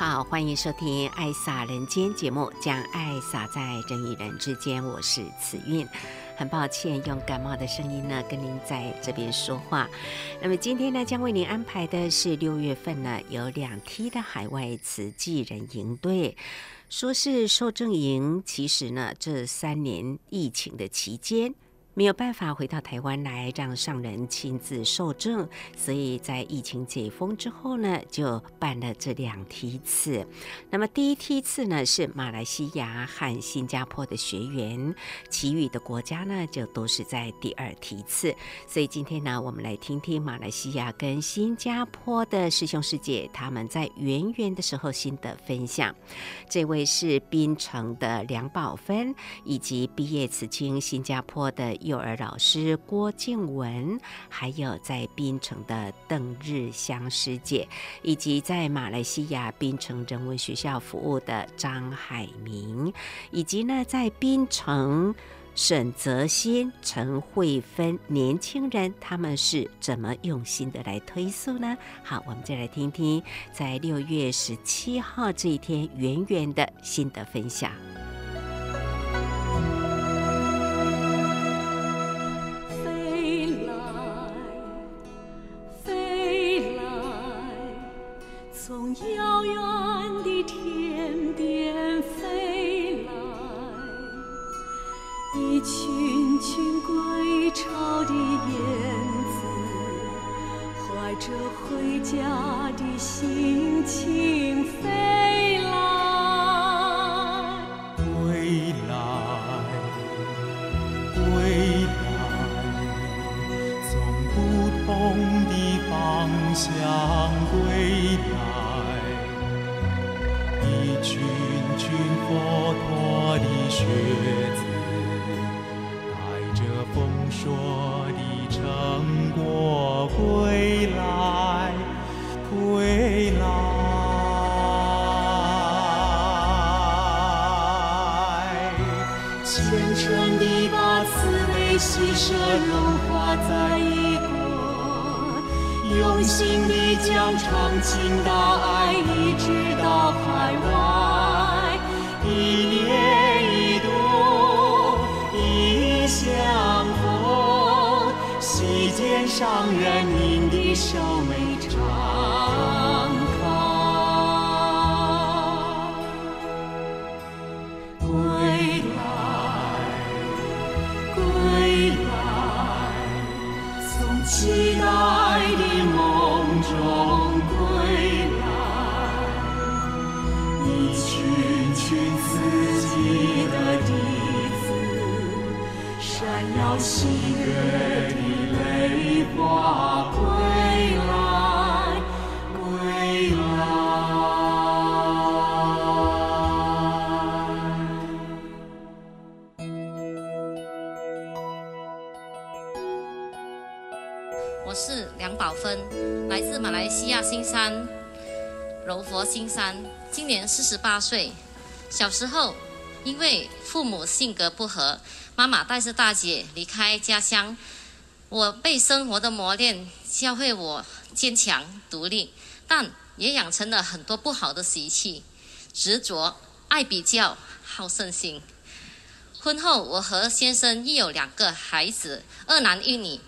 好，欢迎收听《爱洒人间》节目，将爱洒在人与人之间。我是慈韵，很抱歉用感冒的声音呢跟您在这边说话。那么今天呢，将为您安排的是六月份呢有两梯的海外慈济人营队，说是受证营，其实呢这三年疫情的期间。没有办法回到台湾来让上人亲自受证，所以在疫情解封之后呢，就办了这两梯次。那么第一梯次呢是马来西亚和新加坡的学员，其余的国家呢就都是在第二梯次。所以今天呢，我们来听听马来西亚跟新加坡的师兄师姐他们在圆圆的时候心得分享。这位是槟城的梁宝芬，以及毕业慈青新加坡的。幼儿老师郭静文，还有在槟城的邓日香师姐，以及在马来西亚槟城人文学校服务的张海明，以及呢在槟城沈泽新、陈慧芬年轻人，他们是怎么用心的来推素呢？好，我们再来听听在六月十七号这一天圆圆的心得分享。梁宝芬，来自马来西亚新山柔佛新山，今年四十八岁。小时候因为父母性格不合，妈妈带着大姐离开家乡，我被生活的磨练教会我坚强独立，但也养成了很多不好的习气，执着、爱比较、好胜心。婚后，我和先生育有两个孩子，二男一女。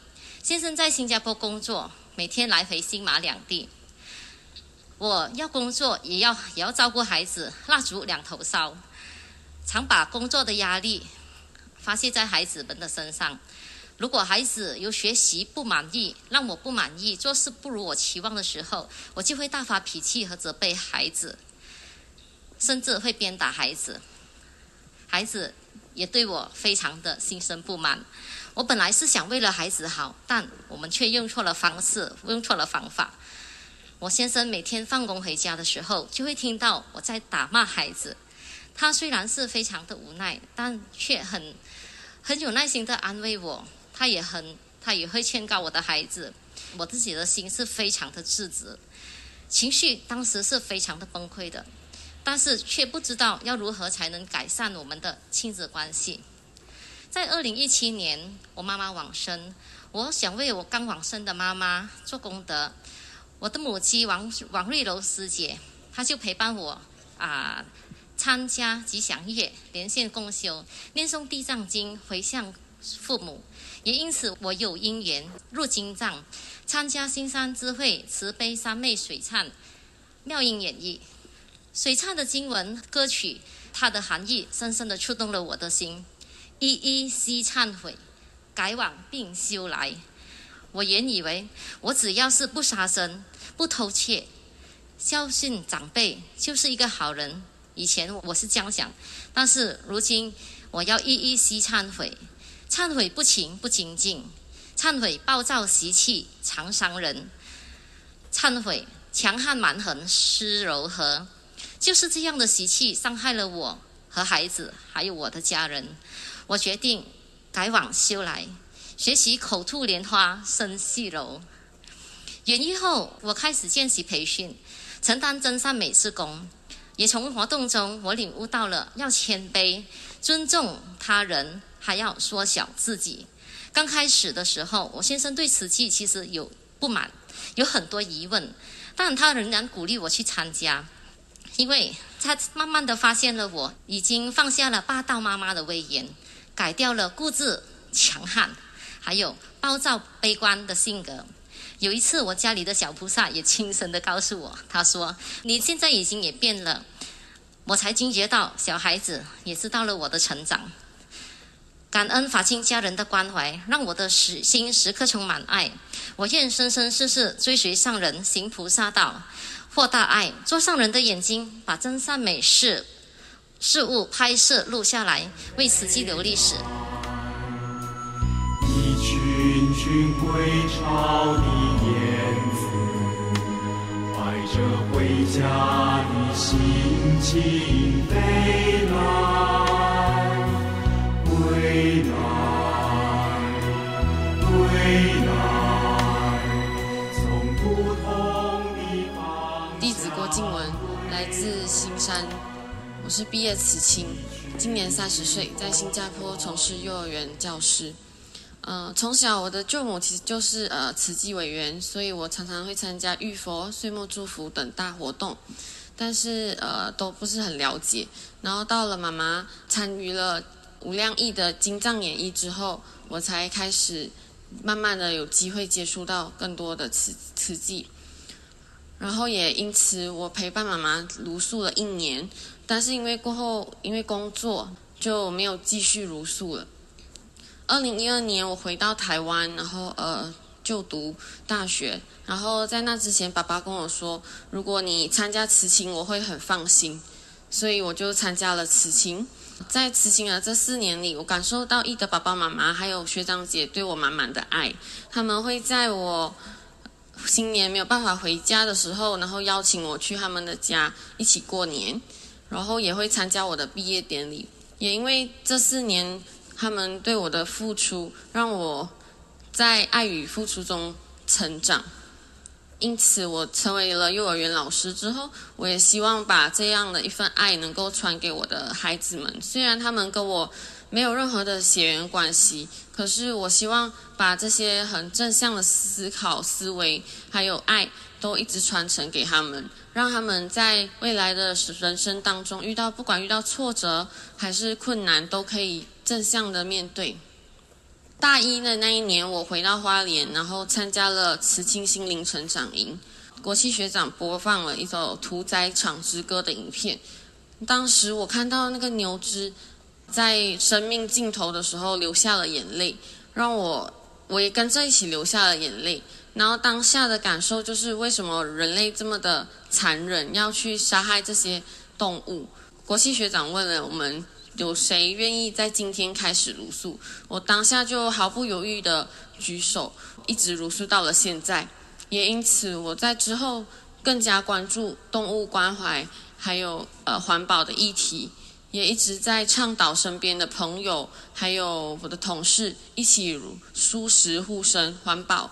先生在新加坡工作，每天来回新马两地。我要工作，也要也要照顾孩子，蜡烛两头烧，常把工作的压力发泄在孩子们的身上。如果孩子有学习不满意，让我不满意，做事不如我期望的时候，我就会大发脾气和责备孩子，甚至会鞭打孩子。孩子也对我非常的心生不满。我本来是想为了孩子好，但我们却用错了方式，用错了方法。我先生每天放工回家的时候，就会听到我在打骂孩子。他虽然是非常的无奈，但却很很有耐心的安慰我。他也很，他也会劝告我的孩子。我自己的心是非常的自责，情绪当时是非常的崩溃的，但是却不知道要如何才能改善我们的亲子关系。在二零一七年，我妈妈往生，我想为我刚往生的妈妈做功德。我的母亲王王瑞楼师姐，她就陪伴我啊，参加吉祥夜，连线共修，念诵地藏经，回向父母。也因此，我有因缘入经藏，参加新山智慧慈悲三昧水忏妙音演绎。水忏的经文歌曲，它的含义深深的触动了我的心。一一悉忏悔，改往并修来。我原以为我只要是不杀生、不偷窃、孝顺长辈，就是一个好人。以前我是这样想，但是如今我要一一悉忏悔。忏悔不勤不精进，忏悔暴躁习气常伤人，忏悔强悍蛮横失柔和，就是这样的习气伤害了我和孩子，还有我的家人。我决定改往修来，学习口吐莲花身细柔。圆寂后，我开始见习培训，承担真善美事工，也从活动中我领悟到了要谦卑、尊重他人。还要缩小自己。刚开始的时候，我先生对慈济其实有不满，有很多疑问，但他仍然鼓励我去参加，因为他慢慢的发现了我已经放下了霸道妈妈的威严，改掉了固执强悍，还有暴躁悲观的性格。有一次，我家里的小菩萨也轻声的告诉我，他说：“你现在已经也变了。”我才惊觉到，小孩子也知道了我的成长。感恩法亲家人的关怀，让我的心时刻充满爱。我愿生生世世追随上人，行菩萨道，获大爱，做上人的眼睛，把真善美事事物拍摄录下来，为此记留历史。一群群归巢的燕子，怀着回家的心情飞来。归来，归来，从不同的方。弟子郭静文，来自新山，我是毕业慈青，今年三十岁，在新加坡从事幼儿园教师。呃，从小我的舅母其实就是呃慈济委员，所以我常常会参加浴佛、岁末祝福等大活动，但是呃都不是很了解。然后到了妈妈参与了。无量义的金藏演绎之后，我才开始慢慢的有机会接触到更多的慈慈济，然后也因此我陪伴妈妈茹素了一年，但是因为过后因为工作就没有继续茹素了。二零一二年我回到台湾，然后呃就读大学，然后在那之前爸爸跟我说，如果你参加慈青，我会很放心，所以我就参加了慈青。在慈青的这四年里，我感受到义的爸爸妈妈还有学长姐对我满满的爱。他们会在我新年没有办法回家的时候，然后邀请我去他们的家一起过年，然后也会参加我的毕业典礼。也因为这四年他们对我的付出，让我在爱与付出中成长。因此，我成为了幼儿园老师之后，我也希望把这样的一份爱能够传给我的孩子们。虽然他们跟我没有任何的血缘关系，可是我希望把这些很正向的思考、思维还有爱，都一直传承给他们，让他们在未来的人生当中遇到，不管遇到挫折还是困难，都可以正向的面对。大一的那一年，我回到花莲，然后参加了慈青心灵成长营。国际学长播放了一首《屠宰场之歌》的影片。当时我看到那个牛只在生命尽头的时候流下了眼泪，让我我也跟着一起流下了眼泪。然后当下的感受就是，为什么人类这么的残忍，要去杀害这些动物？国际学长问了我们有谁愿意在今天开始茹素？我当下就毫不犹豫地举手，一直茹素到了现在。也因此，我在之后更加关注动物关怀，还有呃环保的议题，也一直在倡导身边的朋友，还有我的同事一起素食护生环保，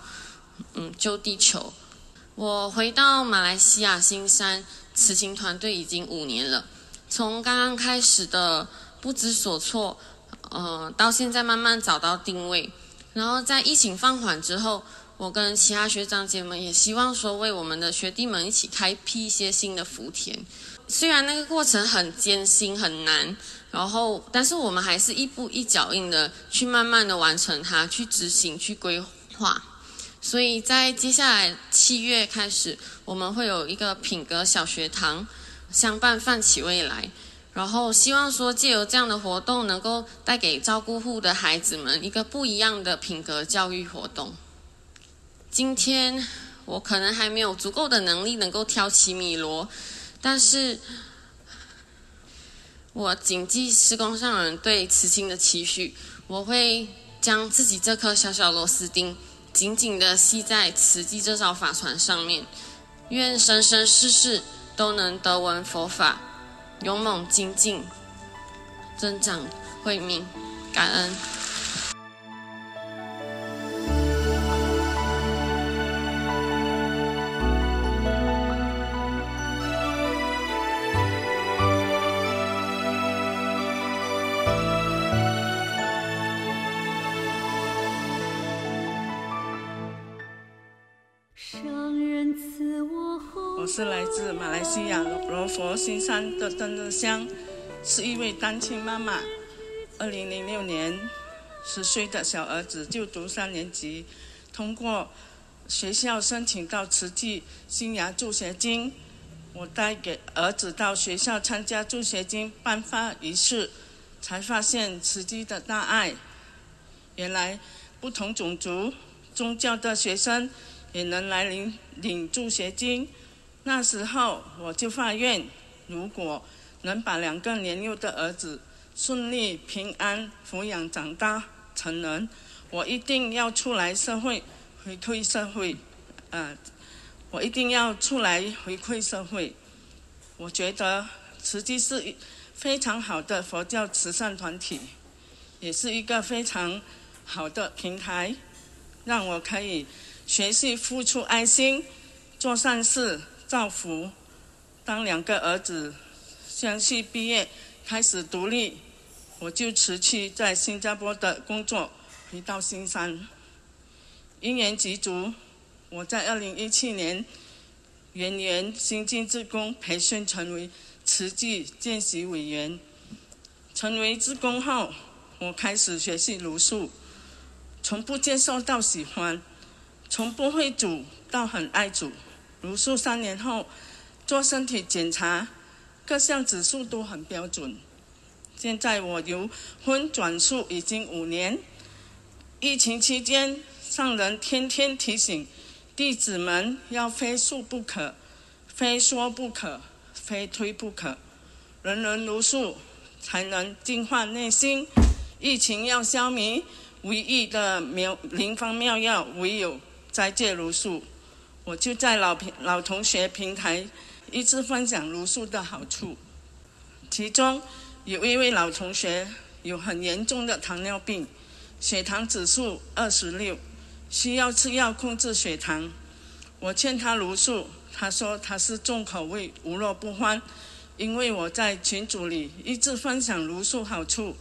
嗯，救地球。我回到马来西亚新山慈青团队已经五年了，从刚刚开始的不知所措，呃，到现在慢慢找到定位，然后在疫情放缓之后，我跟其他学长姐们也希望说，为我们的学弟们一起开辟一些新的福田。虽然那个过程很艰辛很难，然后，但是我们还是一步一脚印的去慢慢的完成它，去执行，去规划。所以在接下来七月开始，我们会有一个品格小学堂，相伴泛起未来。然后希望说借由这样的活动，能够带给照顾户的孩子们一个不一样的品格教育活动。今天我可能还没有足够的能力能够挑起米螺，但是我谨记施工上人对慈青的期许，我会将自己这颗小小螺丝钉。紧紧地系在慈济这艘法船上面，愿生生世世都能得闻佛法，勇猛精进，增长慧命，感恩。我是来自马来西亚罗佛新山的邓日香，是一位单亲妈妈。二零零六年，十岁的小儿子就读三年级，通过学校申请到慈济新芽助学金。我带给儿子到学校参加助学金颁发仪式，才发现慈济的大爱。原来不同种族、宗教的学生也能来领领助学金。那时候我就发愿，如果能把两个年幼的儿子顺利平安抚养长大成人，我一定要出来社会回馈社会，呃，我一定要出来回馈社会。我觉得慈济是非常好的佛教慈善团体，也是一个非常好的平台，让我可以学习付出爱心，做善事。造福。当两个儿子相继毕业，开始独立，我就辞去在新加坡的工作，回到新山。因缘具足，我在二零一七年，元年新进职工培训成为慈济见习委员。成为职工后，我开始学习茹素，从不接受到喜欢，从不会煮到很爱煮。茹素三年后，做身体检查，各项指数都很标准。现在我由荤转素已经五年。疫情期间，上人天天提醒弟子们要非素不可，非说不可，非推不可。人人茹素，才能净化内心。疫情要消弭，唯一的妙灵方妙药，唯有斋戒茹素。我就在老平老同学平台一直分享茹素的好处，其中有一位老同学有很严重的糖尿病，血糖指数二十六，需要吃药控制血糖。我劝他茹素，他说他是重口味，无肉不欢。因为我在群组里一直分享茹素好处，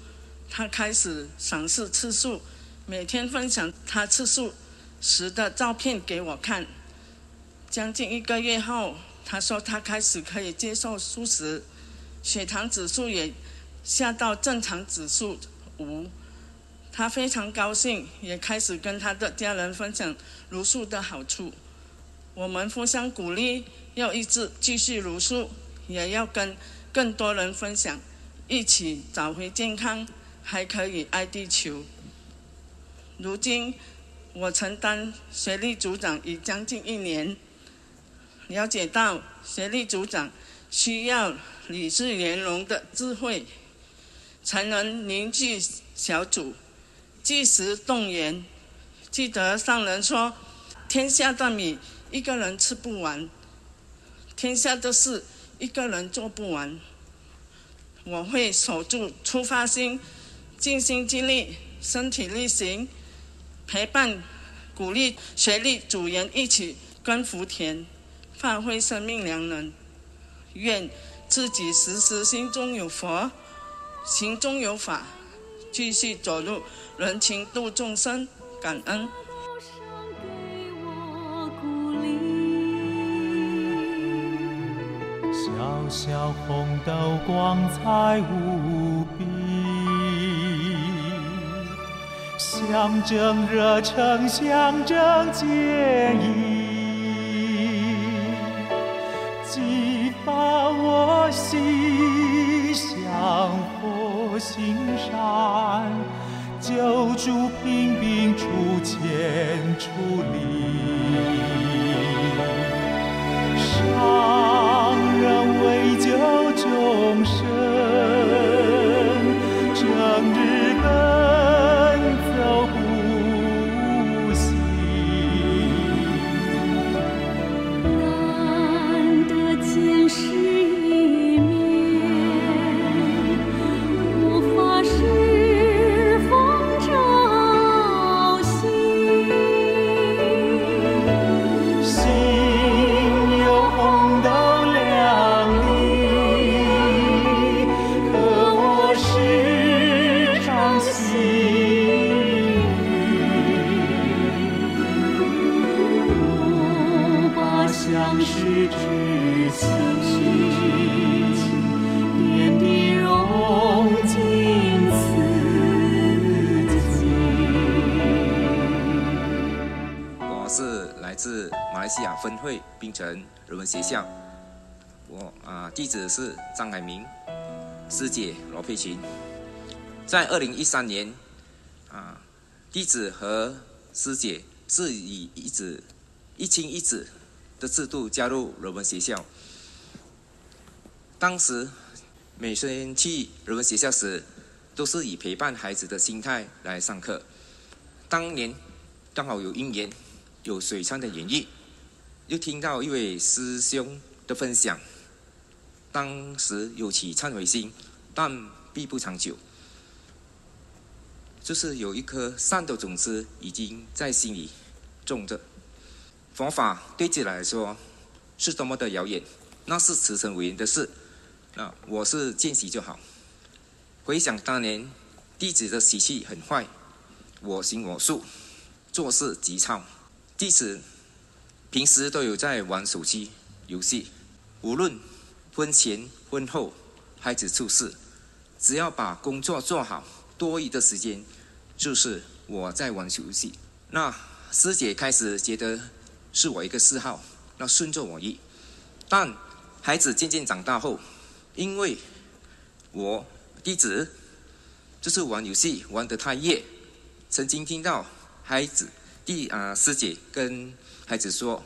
他开始尝试吃素，每天分享他吃素时的照片给我看。将近一个月后，他说他开始可以接受素食，血糖指数也下到正常指数五，他非常高兴，也开始跟他的家人分享茹素的好处。我们互相鼓励，要一直继续茹素，也要跟更多人分享，一起找回健康，还可以爱地球。如今我承担学历组长已将近一年。了解到学历组长需要理智圆融的智慧，才能凝聚小组，及时动员。记得上人说：“天下的米一个人吃不完，天下的事一个人做不完。”我会守住出发心，尽心尽力，身体力行，陪伴、鼓励学历组员一起耕福田，发挥生命良能。愿自己时时心中有佛，行中有法，继续走入人情度众生，感恩。小小红豆光彩无比，象征热诚，象征坚毅。激发我心向佛心山，救助贫病出钱出力，分会槟城人文学校，我啊弟子是张海明，师姐罗佩琴。在二零一三年啊，弟子和师姐是以一子一亲一子的制度加入人文学校。当时每天去人文学校时，都是以陪伴孩子的心态来上课。当年刚好有因缘，有水忏的演绎。又听到一位师兄的分享，当时有起忏悔心，但并不长久。就是有一颗善的种子已经在心里种着。佛法对自己来说是多么的遥远，那是前尘委员的事。那我是见习就好。回想当年弟子的习气很坏，我行我素，做事急躁，弟子。平时都有在玩手机游戏，无论婚前婚后，孩子出世，只要把工作做好，多余的时间就是我在玩游戏。那师姐开始觉得是我一个嗜好，那顺着我意。但孩子渐渐长大后，因为我弟子就是玩游戏玩得太夜，曾经听到孩子弟啊师姐跟。孩子说：“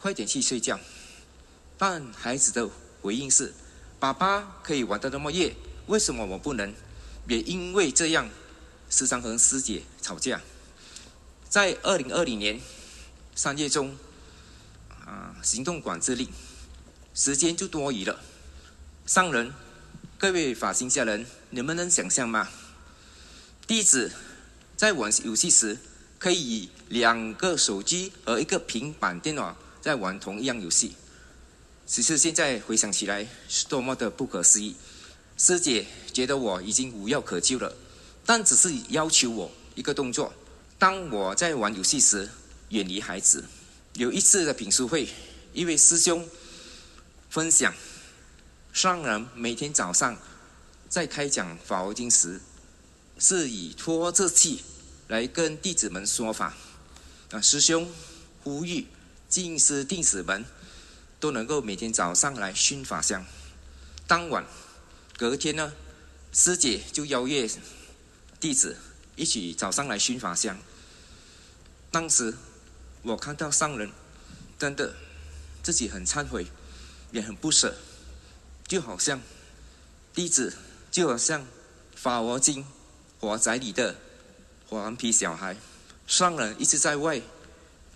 快点去睡觉。”但孩子的回应是：“爸爸可以玩得那么夜，为什么我不能？”也因为这样，时常和师姐吵架。在二零二零年三月中，啊，行动管制令，时间就多余了。上人，各位法心家人，你们能想象吗？弟子在玩游戏时。可以以两个手机和一个平板电脑在玩同一样游戏，只是现在回想起来是多么的不可思议。师姐觉得我已经无药可救了，但只是要求我一个动作：当我在玩游戏时，远离孩子。有一次的品书会，一位师兄分享，上人每天早上在开讲《法华经》时，是以拖着气。来跟弟子们说法，啊，师兄呼吁净师弟子们都能够每天早上来熏法香。当晚，隔天呢，师姐就邀约弟子一起早上来熏法香。当时我看到上人真的自己很忏悔，也很不舍，就好像弟子就好像《法华经》火宅里的顽皮小孩，上人一直在外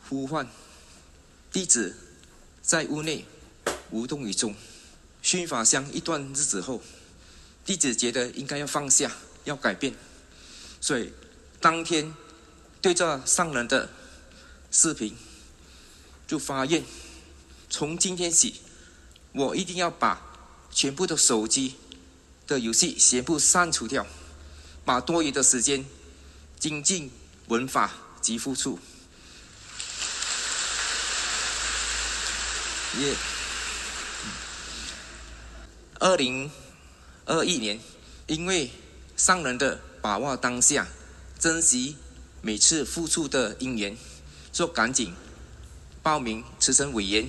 呼唤弟子，在屋内无动于衷。熏法香一段日子后，弟子觉得应该要放下，要改变，所以当天对着上人的视频就发愿：从今天起，我一定要把全部的手机的游戏全部删除掉，把多余的时间精进文法及付出。也。二零二一年，因为上人的把握当下，珍惜每次付出的因缘，就赶紧报名慈诚委员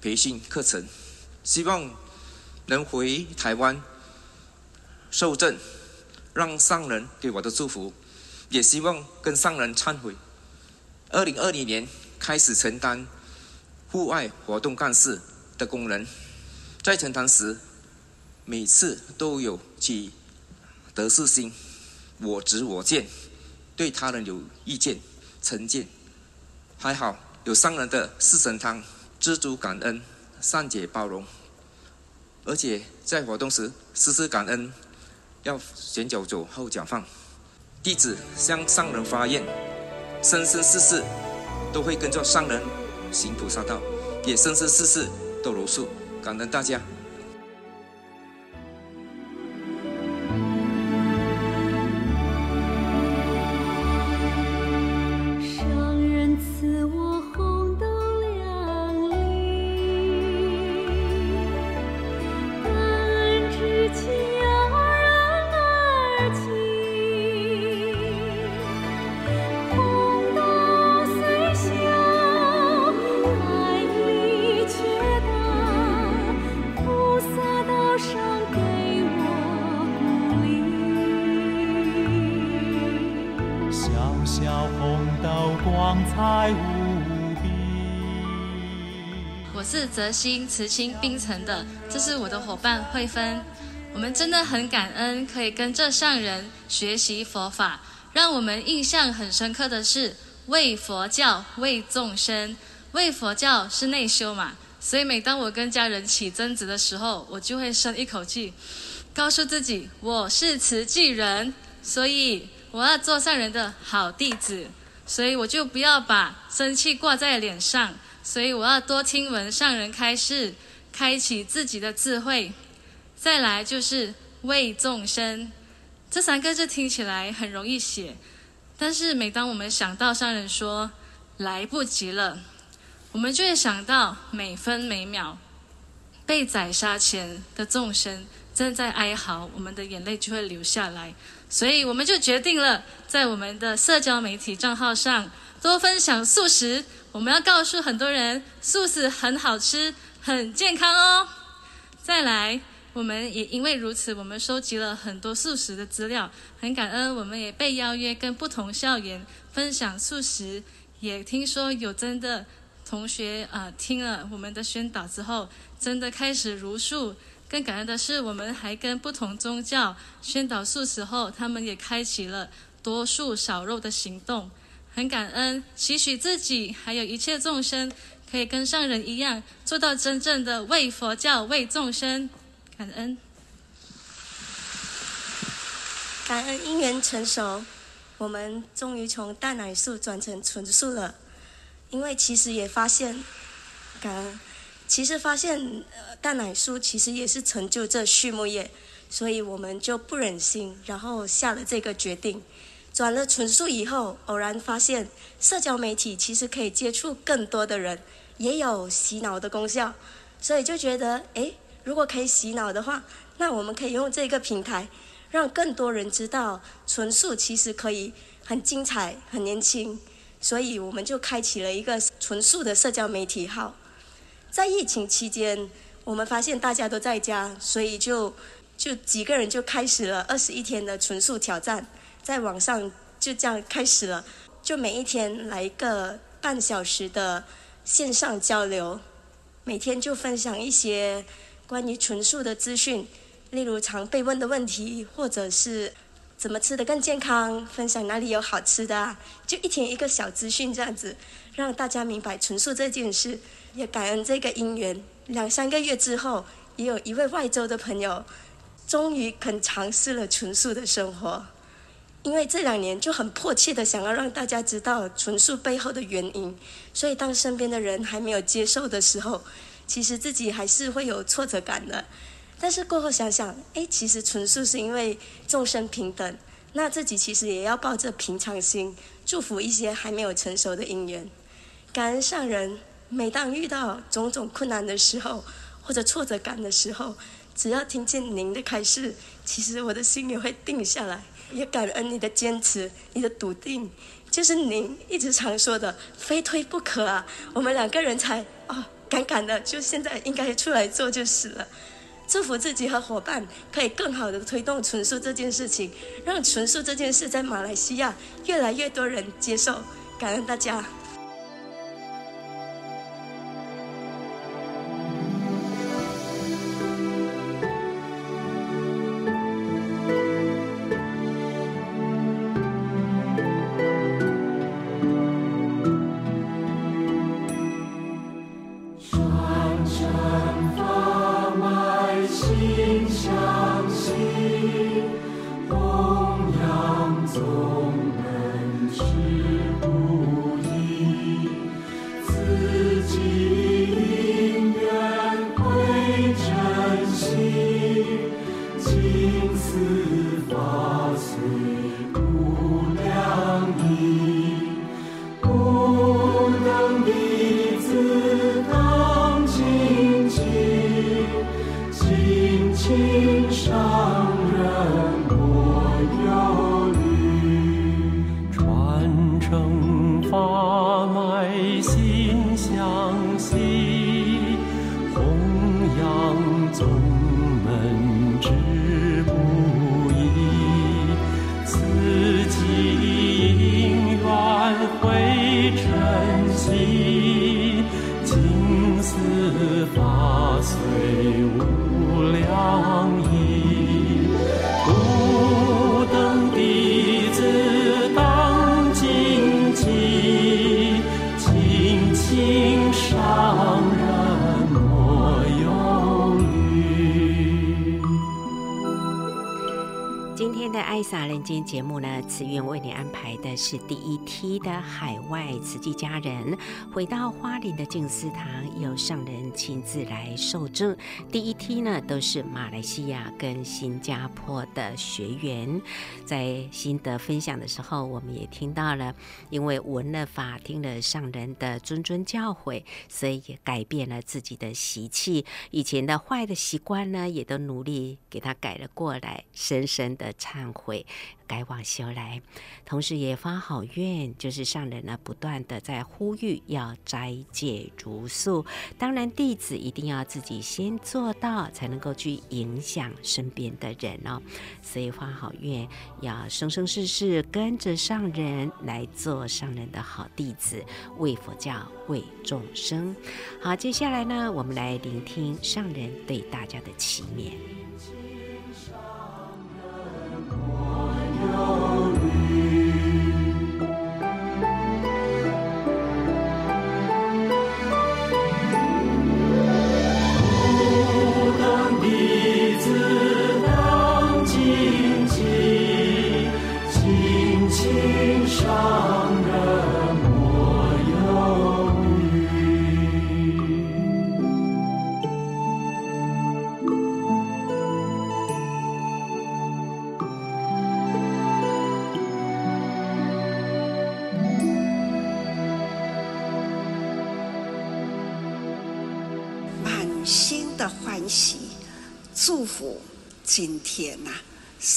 培训课程，希望能回台湾受证，让上人给我的祝福，也希望跟上人忏悔。二零二零年开始承担户外活动干事的功能。在承担时，每次都有起得失心，我执我见，对他人有意见、成见。还好有上人的四神汤，知足感恩，善解包容。而且在活动时，时时感恩，要前脚走，后脚放。弟子向上人发愿，生生世世都会跟着上人行菩萨道，也生生世世都如数。感恩大家。泽心慈青冰城的，这是我的伙伴慧芬。我们真的很感恩，可以跟这上人学习佛法。让我们印象很深刻的是，为佛教，为众生。为佛教是内修嘛，所以每当我跟家人起争执的时候，我就会深一口气，告诉自己我是慈济人，所以我要做上人的好弟子。所以我就不要把生气挂在脸上，所以我要多听闻上人开示，开启自己的智慧。再来就是为众生，这三个字听起来很容易写，但是每当我们想到上人说来不及了，我们就会想到每分每秒被宰杀前的众生正在哀嚎，我们的眼泪就会流下来。所以我们就决定了，在我们的社交媒体账号上多分享素食。我们要告诉很多人，素食很好吃，很健康哦。再来，我们也因为如此，我们收集了很多素食的资料，很感恩。我们也被邀约跟不同校园分享素食，也听说有真的同学啊、听了我们的宣导之后，真的开始茹素。更感恩的是，我们还跟不同宗教宣导素食后，他们也开启了多素少肉的行动。很感恩，期许自己还有一切众生，可以跟上人一样，做到真正的为佛教、为众生。感恩，感恩因缘成熟，我们终于从蛋奶素转成纯素了。因为其实也发现，感恩。其实发现，呃，蛋奶素其实也是成就这畜牧业，所以我们就不忍心，然后下了这个决定。转了纯素以后，偶然发现社交媒体其实可以接触更多的人，也有洗脑的功效，所以就觉得，诶，如果可以洗脑的话，那我们可以用这个平台，让更多人知道纯素其实可以很精彩、很年轻，所以我们就开启了一个纯素的社交媒体号。在疫情期间，我们发现大家都在家，所以就就几个人就开始了二十一天的纯素挑战，在网上就这样开始了，就每一天来一个半小时的线上交流，每天就分享一些关于纯素的资讯，例如常被问的问题，或者是怎么吃得更健康，分享哪里有好吃的啊，就一天一个小资讯这样子，让大家明白纯素这件事。也感恩这个因缘，两三个月之后，也有一位外州的朋友，终于肯尝试了纯素的生活。因为这两年就很迫切的想要让大家知道纯素背后的原因，所以当身边的人还没有接受的时候，其实自己还是会有挫折感的。但是过后想想，哎，其实纯素是因为众生平等，那自己其实也要抱着平常心，祝福一些还没有成熟的因缘，感恩上人。每当遇到种种困难的时候，或者挫折感的时候，只要听见您的开示，其实我的心也会定下来。也感恩你的坚持，你的笃定，就是您一直常说的“非推不可”啊。我们两个人才哦，敢敢的，就现在应该出来做就是了。祝福自己和伙伴可以更好的推动纯素这件事情，让纯素这件事在马来西亚越来越多人接受。感恩大家。今天节目呢，慈云为你安排的是第一梯的海外慈济家人回到花莲的静思堂，由上人亲自来受证。第一梯呢，都是马来西亚跟新加坡的学员，在心得分享的时候，我们也听到了，因为闻了法，听了上人的谆谆教诲，所以也改变了自己的习气，以前的坏的习惯呢，也都努力给他改了过来，深深的忏悔。改往修来，同时也发好愿，就是上人呢不断的在呼吁要斋戒茹素。当然，弟子一定要自己先做到，才能够去影响身边的人哦。所以发好愿，要生生世世跟着上人来做上人的好弟子，为佛教，为众生。好，接下来呢，我们来聆听上人对大家的祈勉。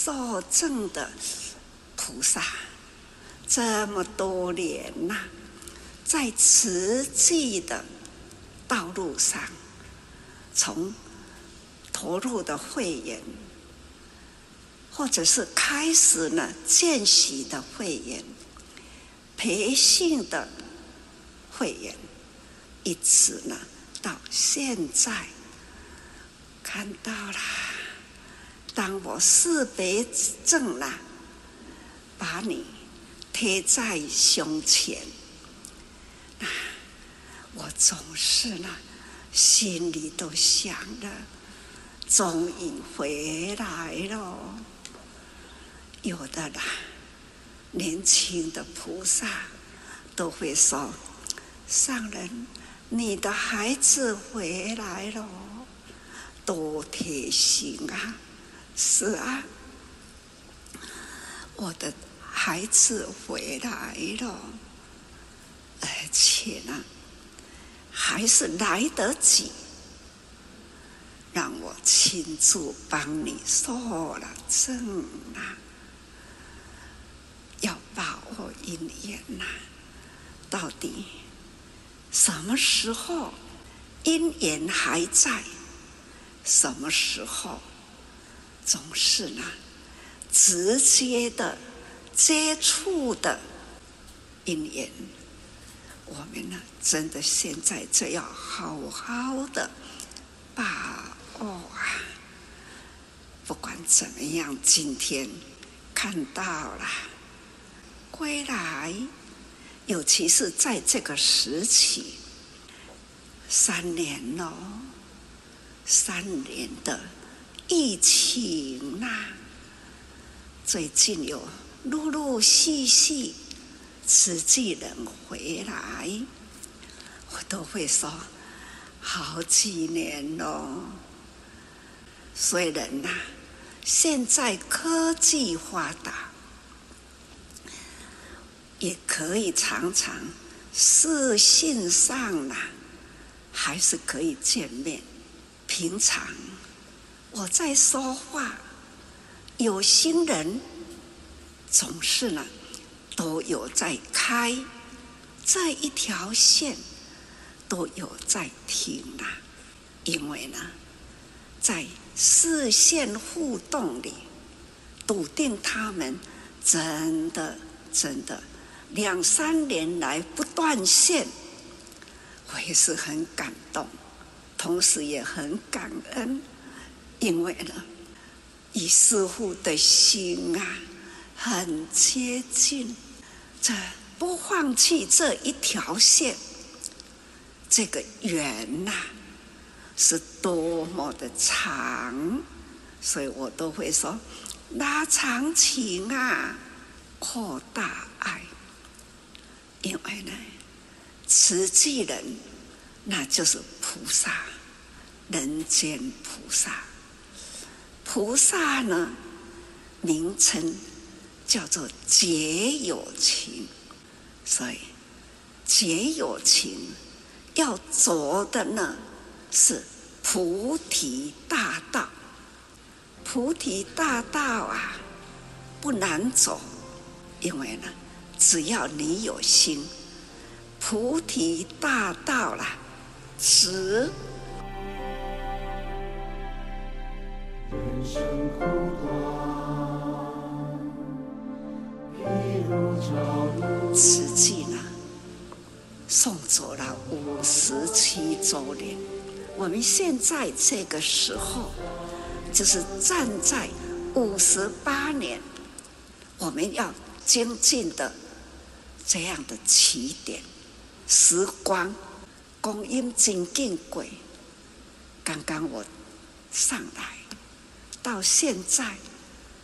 受证的菩萨这么多年呐、在慈济的道路上，从投入的会员，或者是开始呢见习的会员，培训的会员，一直呢到现在看到了。当我四别正了，把你贴在胸前，啊，我总是呢，心里都想着，终于回来了。有的啦，年轻的菩萨都会说：“上人，你的孩子回来了，多贴心啊！”是啊，我的孩子回来了，而且呢，还是来得及，让我亲自帮你做了证啊。要把握因缘呐，到底什么时候因缘还在？什么时候总是呢？直接的接触的因缘，我们呢，真的现在就要好好的把握啊！不管怎么样，今天看到了。归来，尤其是在这个时期，三年了，三年的疫情呐，最近有陆陆续续慈济人回来，我都会说好几年了。虽然呐，现在科技发达。也可以常常视讯上啦，还是可以见面。平常我在说话，有心人总是呢都有在开这一条线，都有在听啦。因为呢，在视线互动里，笃定他们真的真的。两三年来不断线，我也是很感动，同时也很感恩，因为呢，与师父的心啊很接近，这不放弃这一条线，这个缘呐是多么的长，所以我都会说拉长情啊，扩大爱。因为呢，慈济人那就是菩萨，人间菩萨。菩萨呢，名称叫做结有情，所以结有情要走的呢是菩提大道。菩提大道啊，不难走，因为呢。只要你有心，菩提大道了，是。慈济呢，送走了五十七周年。我们现在这个时候，就是站在五十八年，我们要精进的。这样的起点，时光光阴真紧过。刚刚我上来，到现在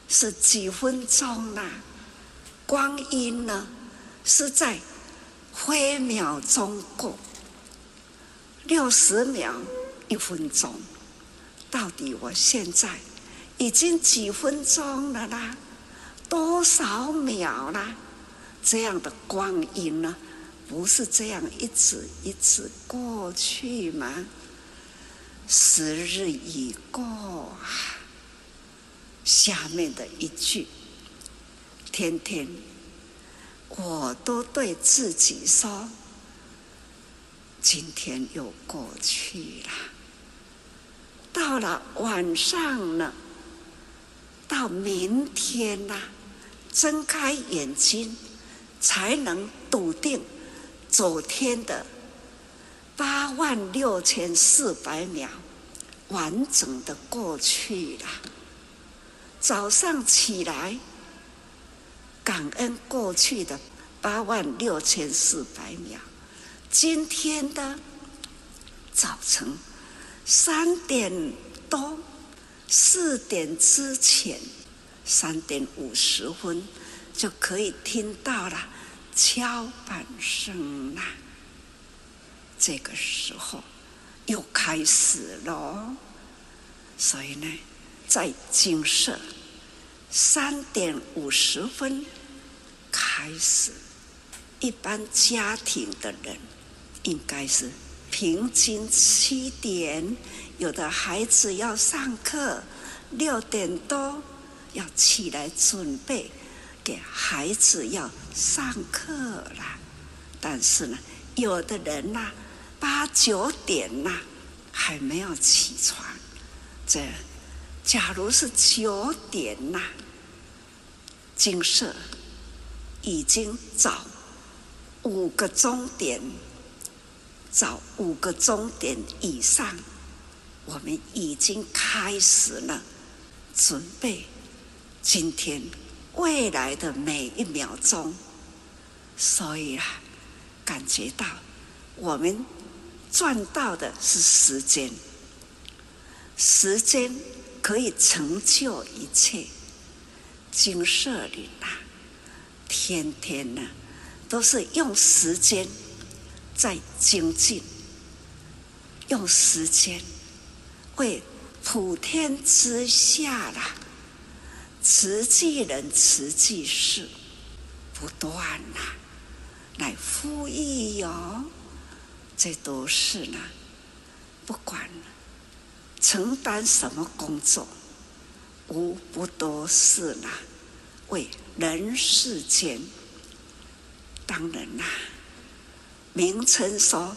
是几分钟啦？光阴呢，是在分秒中过，六十秒一分钟，到底我现在已经几分钟了啦？多少秒啦？这样的光阴呢，不是这样一直一直过去吗？时日已过啊。下面的一句，天天我都对自己说：今天又过去了。到了晚上了，到明天了，睁开眼睛。才能笃定昨天的八万六千四百秒完整的过去了。早上起来，感恩过去的八万六千四百秒。今天的早晨三点多、四点之前，三点五十分就可以听到了敲板声啦。这个时候又开始了，所以呢，在精舍三点五十分开始，一般家庭的人。应该是平均七点，有的孩子要上课，六点多要起来准备给孩子要上课了。但是呢，有的人呐，八九点呐还没有起床。这假如是九点呐，金色已经早五个钟点。早五个钟点以上，我们已经开始了准备今天未来的每一秒钟。所以啊，感觉到我们赚到的是时间，时间可以成就一切。精舍里啊，天天呢都是用时间。在精进，用时间为普天之下啦，慈济人、慈济事不断呐，来呼吁哟。这都是呢，不管承担什么工作，无不都是呢，为人世间。当然啦。名称说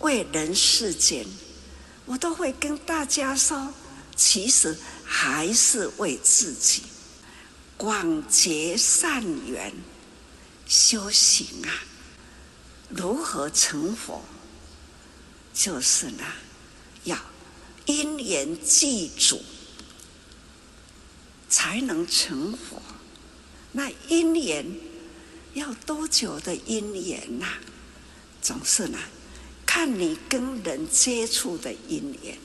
为人世间，我都会跟大家说，其实还是为自己广结善缘，修行啊。如何成佛？就是呢，要因缘具足，才能成佛。那因缘要多久的因缘呐？总是呢，看你跟人接触的因缘，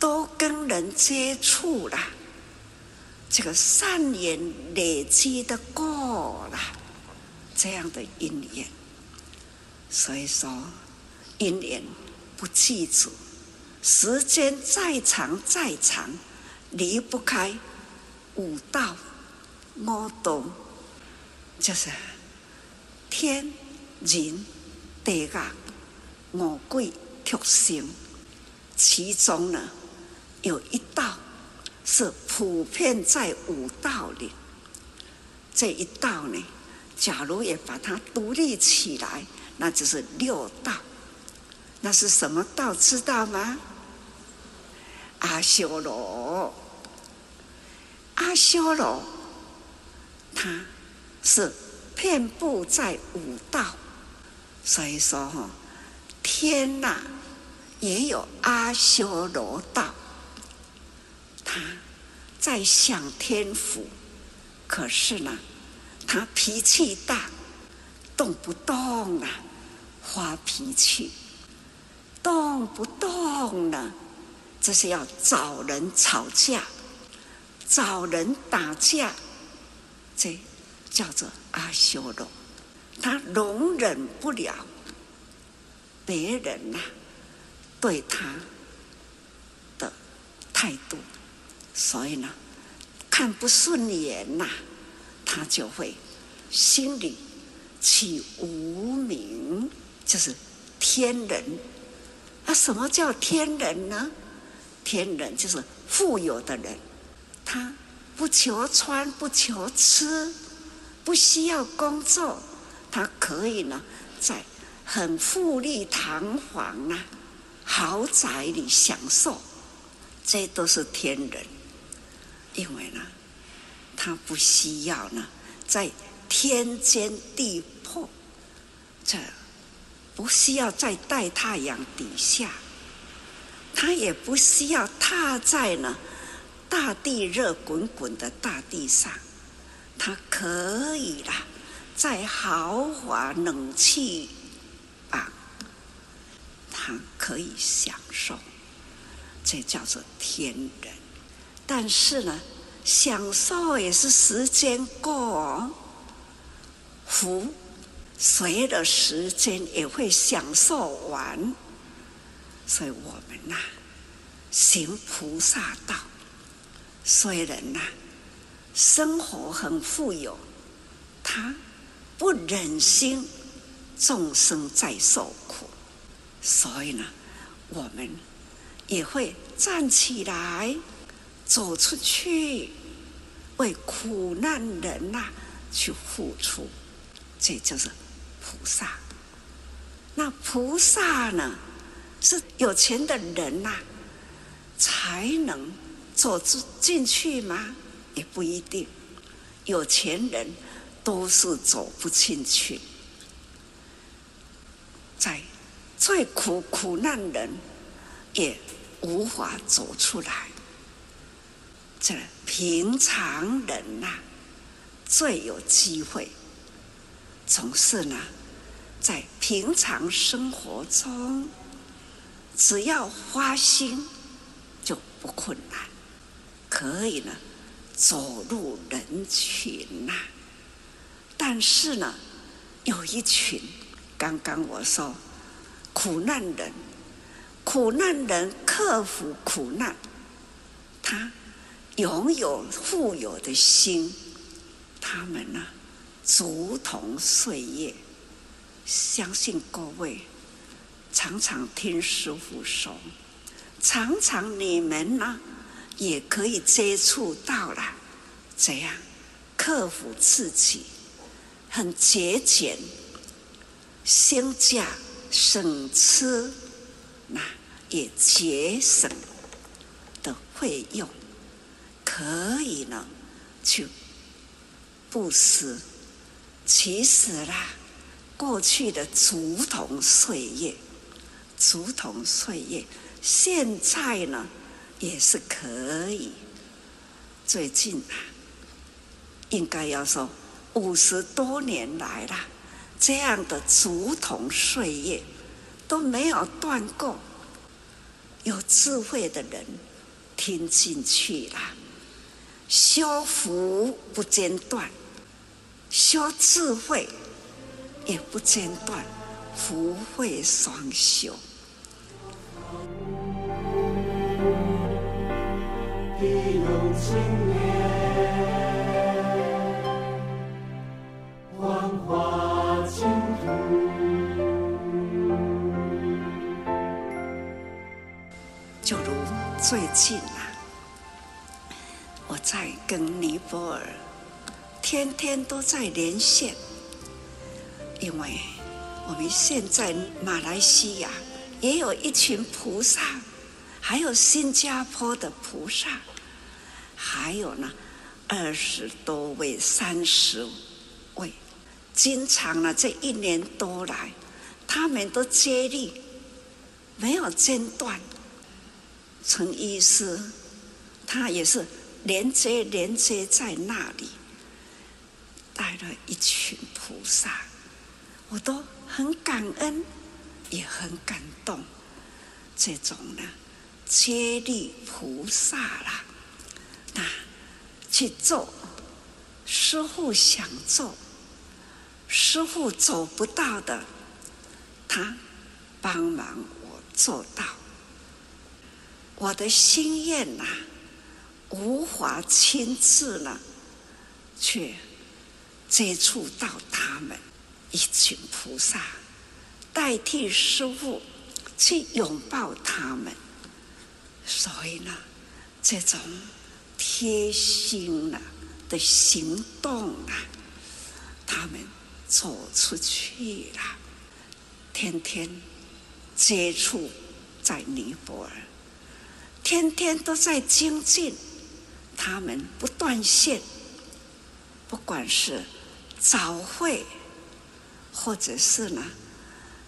多跟人接触了，这个善缘累积的过了，这样的因缘，所以说因缘不记住，时间再长再长，离不开五道、五道，就是天。人、地、啊、五鬼、畜生，其中呢，有一道是普遍在五道里。这一道呢，假如也把它独立起来，那就是六道。那是什么道？知道吗？阿修罗，阿修罗，他是遍布在五道。所以说哈，天呐，也有阿修罗道，他在享天福，可是呢，他脾气大，动不动啊发脾气，动不动呢，这是要找人吵架，找人打架，这叫做阿修罗。他容忍不了别人呐、对他的态度，所以呢，看不顺眼呐，他就会心里起无明，就是天人。啊，什么叫天人呢？天人就是富有的人，他不求穿，不求吃，不需要工作。他可以呢，在很富丽堂皇啊豪宅里享受，这都是天人。因为呢，他不需要呢，在天间地破，这不需要在大太阳底下，他也不需要踏在呢大地热滚滚的大地上，他可以啦，在豪华冷气啊，他可以享受，这叫做天人。但是呢，享受也是时间过，福随着时间也会享受完，所以我们呐、行菩萨道。虽然呐，生活很富有，他不忍心众生再受苦，所以呢，我们也会站起来，走出去，为苦难人呐去付出，这就是菩萨。那菩萨呢，是有钱的人呐，才能。走进去吗？也不一定。有钱人都是走不进去，在最苦苦难人也无法走出来。这平常人呐、最有机会，总是呢，在平常生活中，只要花心，就不困难。可以呢，走入人群呐、但是呢，有一群，刚刚我说，苦难人，苦难人克服苦难，他拥有富有的心，他们呢，竹筒岁月，相信各位常常听师傅说，常常你们呢。也可以接触到了，这样克服自己，很节俭，休假省吃，那也节省的费用，可以呢去布施。其实啦，过去的竹筒岁月，竹筒岁月，现在呢？也是可以。最近啊，应该要说五十多年来了，这样的竹筒岁月都没有断过。有智慧的人听进去了，修福不间断，修智慧也不间断，福慧双修。青年，万花净土。就如最近啊，我在跟尼泊尔天天都在连线，因为我们现在马来西亚也有一群菩萨，还有新加坡的菩萨。还有呢，二十多位、三十位，经常呢这一年多来，他们都接力，没有间断。陈医师，他也是连接连接在那里，带了一群菩萨，我都很感恩，也很感动。这种呢，接力菩萨啦。去做，师父想做，师父做不到的，他帮忙我做到。我的心愿呐、无法亲自呢，去接触到他们一群菩萨，代替师父去拥抱他们，所以呢，这种。贴心了的行动啊，他们走出去了，天天接触在尼泊尔，天天都在精进，他们不断线，不管是早会，或者是呢，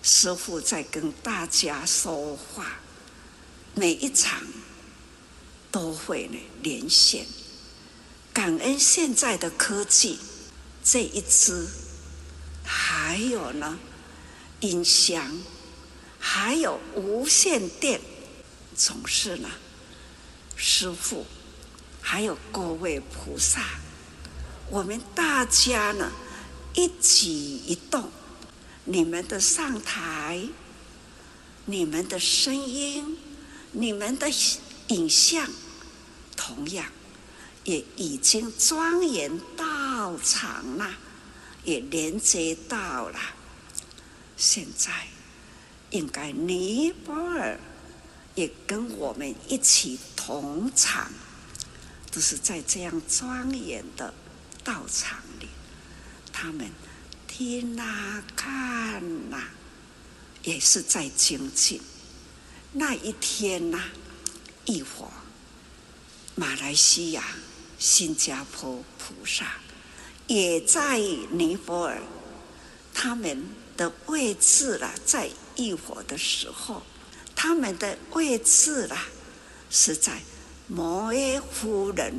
师傅在跟大家说话，每一场。都会呢连线。感恩现在的科技，这一支，还有呢音响，还有无线电，总是呢师傅，还有各位菩萨，我们大家呢一举一动，你们的上台，你们的声音，你们的影像，同样也已经庄严到场了，也连接到了。现在应该尼泊尔也跟我们一起同场，都是在这样庄严的道场里，他们听啊看呐、啊。也是在精进。那一天呐、啊，一伙马来西亚、新加坡菩萨也在尼泊尔，他们的位置了，在一伙的时候，他们的位置了，是在摩耶夫人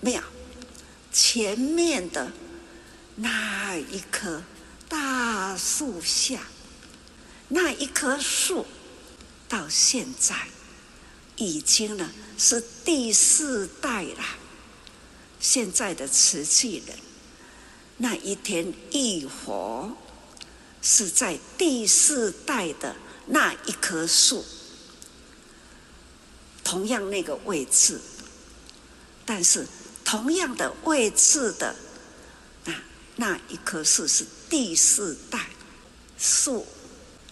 庙前面的那一棵大树下。那一棵树，到现在已经呢是第四代了。现在的瓷器人，那一天一佛是在第四代的那一棵树，同样那个位置，但是同样的位置的那那一棵树是第四代树。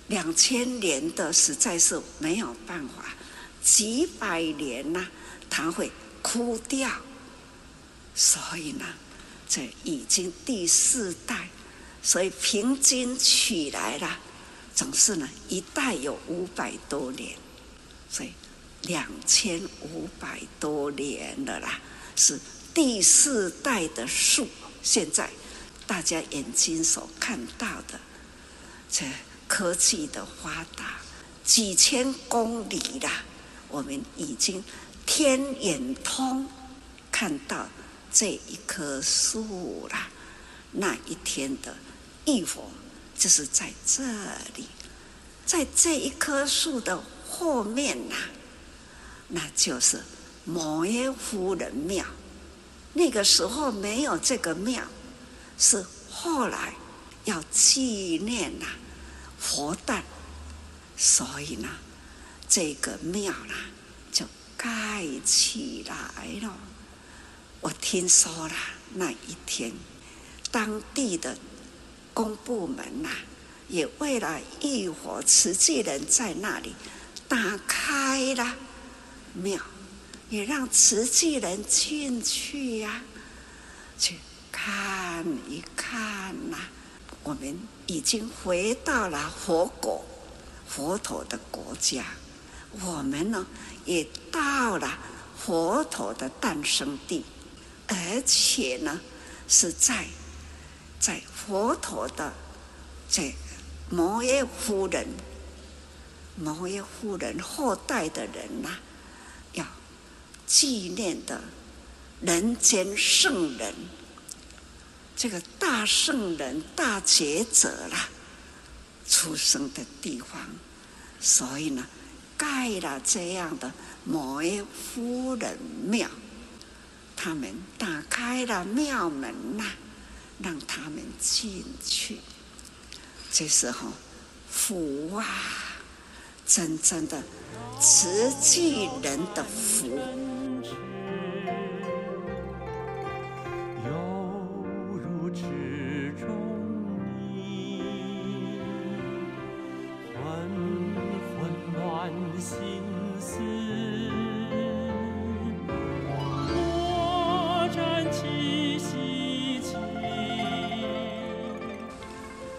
两千年的实在是没有办法，几百年呐、它会枯掉。所以呢，这已经第四代，所以平均取来了，总是呢一代有五百多年，所以两千五百多年了啦，是第四代的树。现在大家眼睛所看到的，这。科技的发达，几千公里了，我们已经天眼通看到这一棵树了。那一天的忆佛就是在这里，在这一棵树的后面呐，那就是摩耶夫人庙。那个时候没有这个庙，是后来要纪念呐。佛诞，所以呢，这个庙啦就盖起来了。我听说了那一天，当地的公部门呐、也为了一伙慈济人在那里打开了庙，也让慈济人进去呀、去看一看呐、我们已经回到了佛国、佛陀的国家，我们呢也到了佛陀的诞生地，而且呢是在在佛陀的在摩耶夫人、摩耶夫人后代的人呐、要纪念的人间圣人。这个大圣人、大觉者啦，出生的地方，所以呢，盖了这样的摩耶夫人庙，他们打开了庙门呐，让他们进去。这时候，福啊，真正的慈济人的福。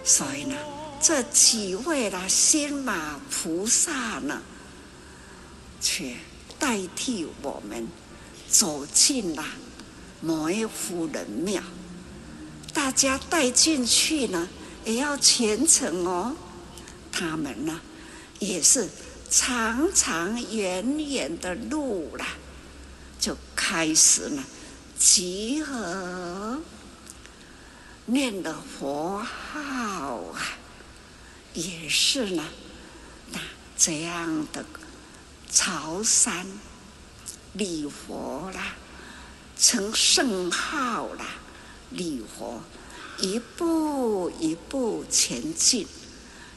所以呢，这几位的仙马菩萨呢，却代替我们走进了摩耶夫人庙。大家带进去呢，也要虔诚哦。他们呢，也是长长远远的路了，开始呢，集合念的佛号啊，也是呢，那这样的朝山礼佛啦，成圣号啦，礼佛，一步一步前进，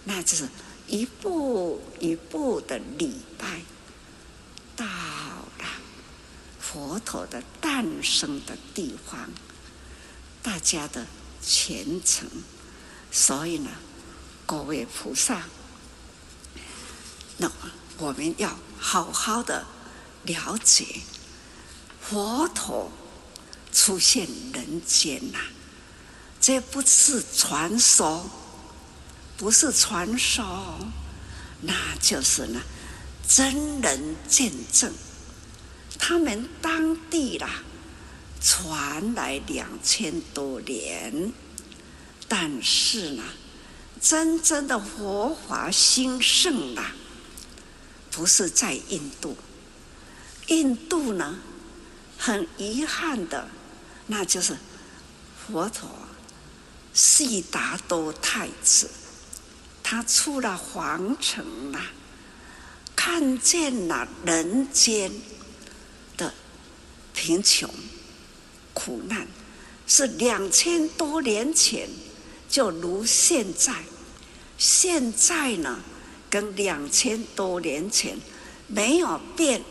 那就是一步一步的礼拜。到了佛陀的诞生的地方，大家的虔诚，所以呢，各位菩萨，那我们要好好的了解佛陀出现人间呐、这不是传说，不是传说，那就是呢。真人见证，他们当地啦，传来两千多年，但是呢，真正的佛法兴盛啊，不是在印度。印度呢，很遗憾的，那就是佛陀悉达多太子，他出了皇城啊。看见了人间的贫穷、苦难，是两千多年前，就如现在。现在呢，跟两千多年前没有变，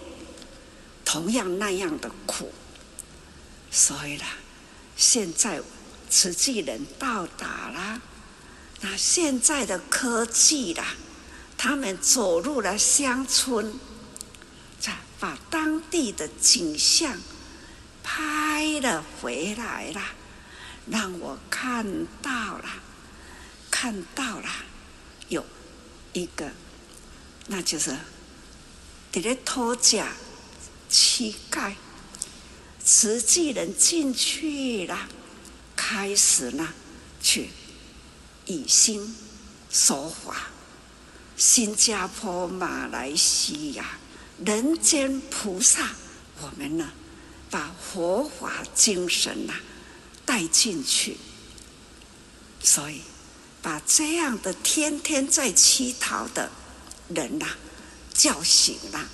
同样那样的苦。所以啦，现在慈济人到达了，那现在的科技啦。他们走入了乡村，把当地的景象拍了回来了，让我看到了，看到了有一个，那就是这个托甲乞丐，慈济人进去了，开始呢去以心说法。新加坡、马来西亚，人间菩萨，我们呢，把佛法精神呐带进去，所以把这样的天天在乞讨的人呐叫醒了，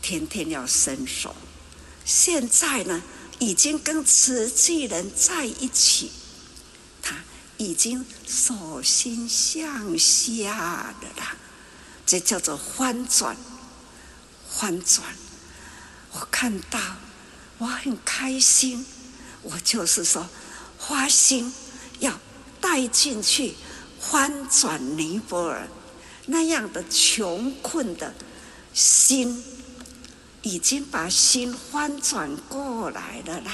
天天要伸手。现在呢，已经跟慈济人在一起。他已经手心向下的了，这叫做翻转，翻转。我看到，我很开心。我就是说，花心要带进去翻转尼泊尔那样的穷困的心，已经把心翻转过来了啦。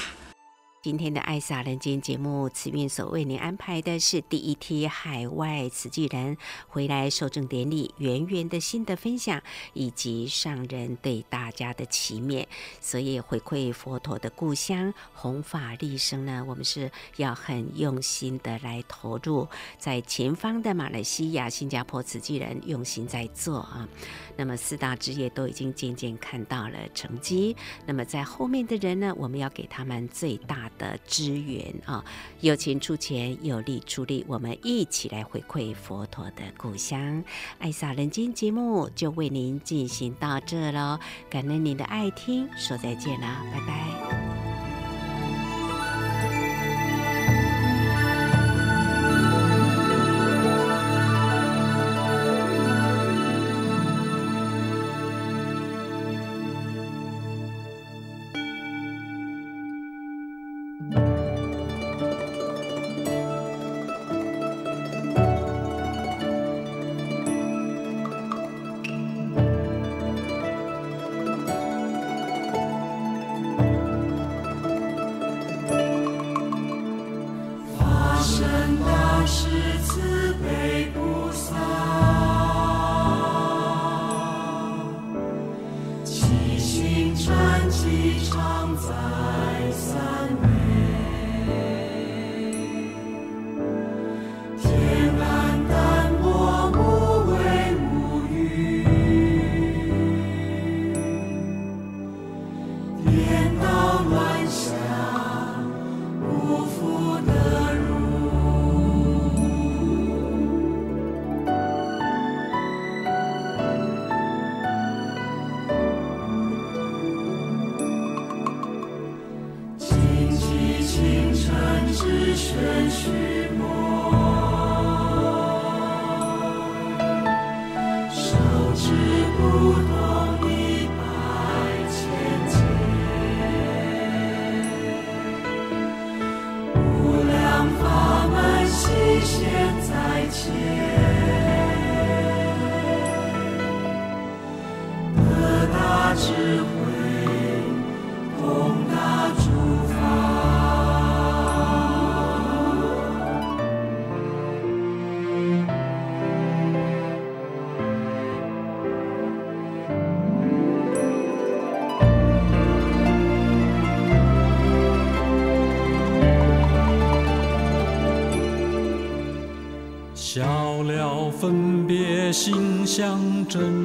今天的《爱撒人间》节目，慈运所为您安排的是第一梯海外慈济人回来受证典礼圆圆的心的分享，以及上人对大家的祈勉。所以回馈佛陀的故乡，弘法利生呢，我们是要很用心的来投入。在前方的马来西亚、新加坡慈济人用心在做啊。那么四大职业都已经渐渐看到了成绩。那么在后面的人呢，我们要给他们最大的支援啊，有钱出钱，有力出力，我们一起来回馈佛陀的故乡。爱洒人间节目就为您进行到这喽，感恩您的爱听，说再见了，拜拜。人须磨，不。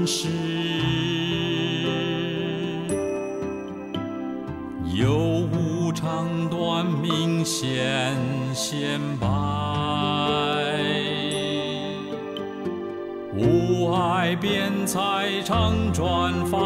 世，有无长短，明显显白，无爱辩才，常转发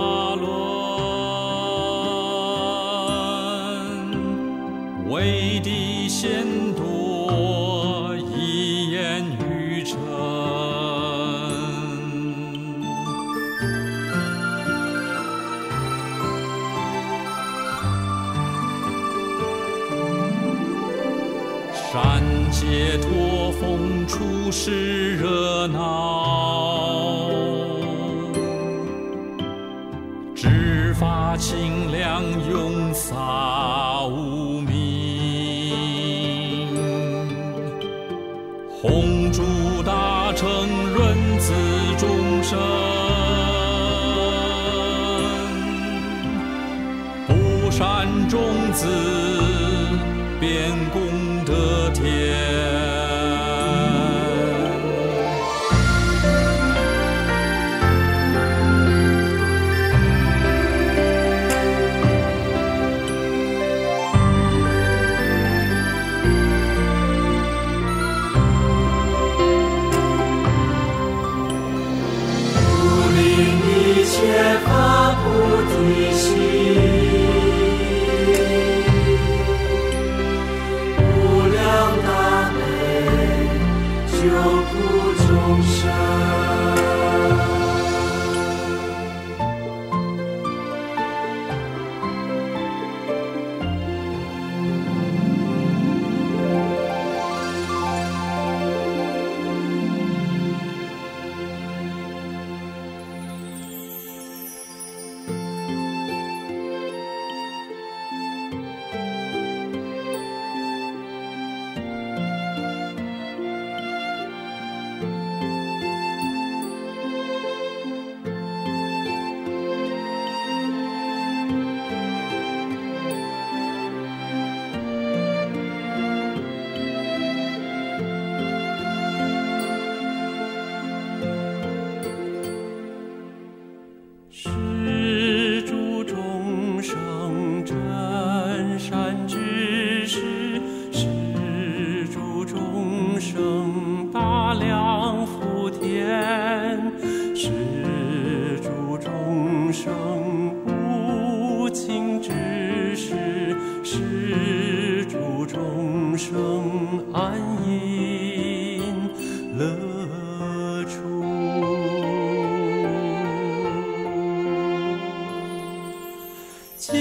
此便功德天。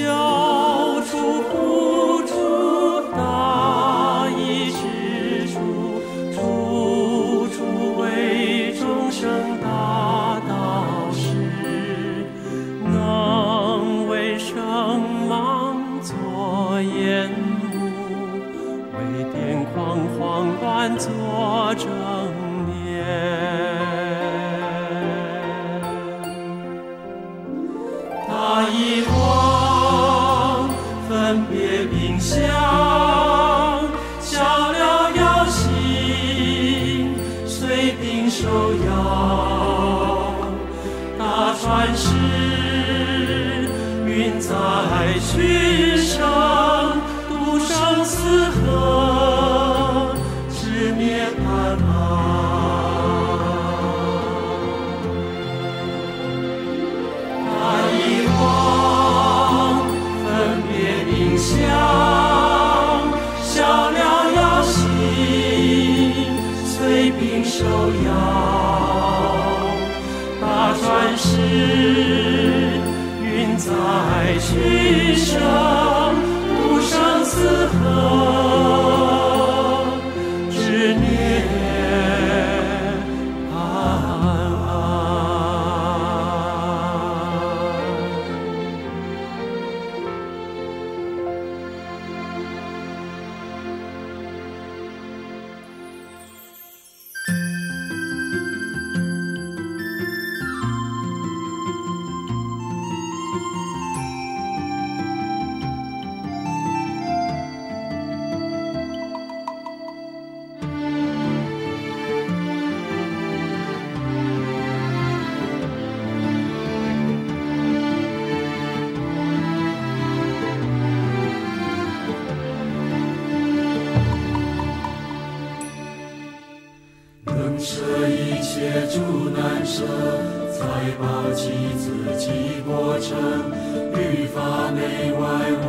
Oh.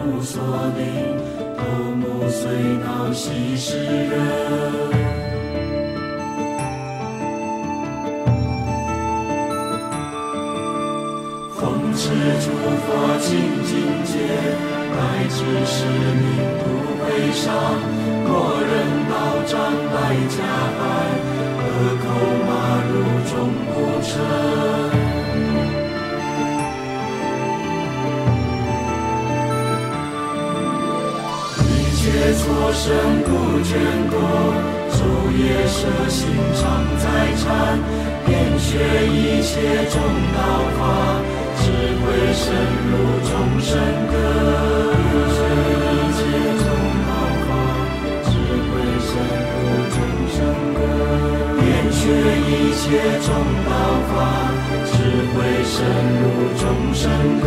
无所领，头目髓脑悉是人。奉持诸法清净戒，乃至使命不违上，过人道障百加害。河口马路终不成，错生不眷顾，昼夜舍心常在禅，遍学一切中道法，智慧深入众生格。遍学一切中道法，智慧深入众生格。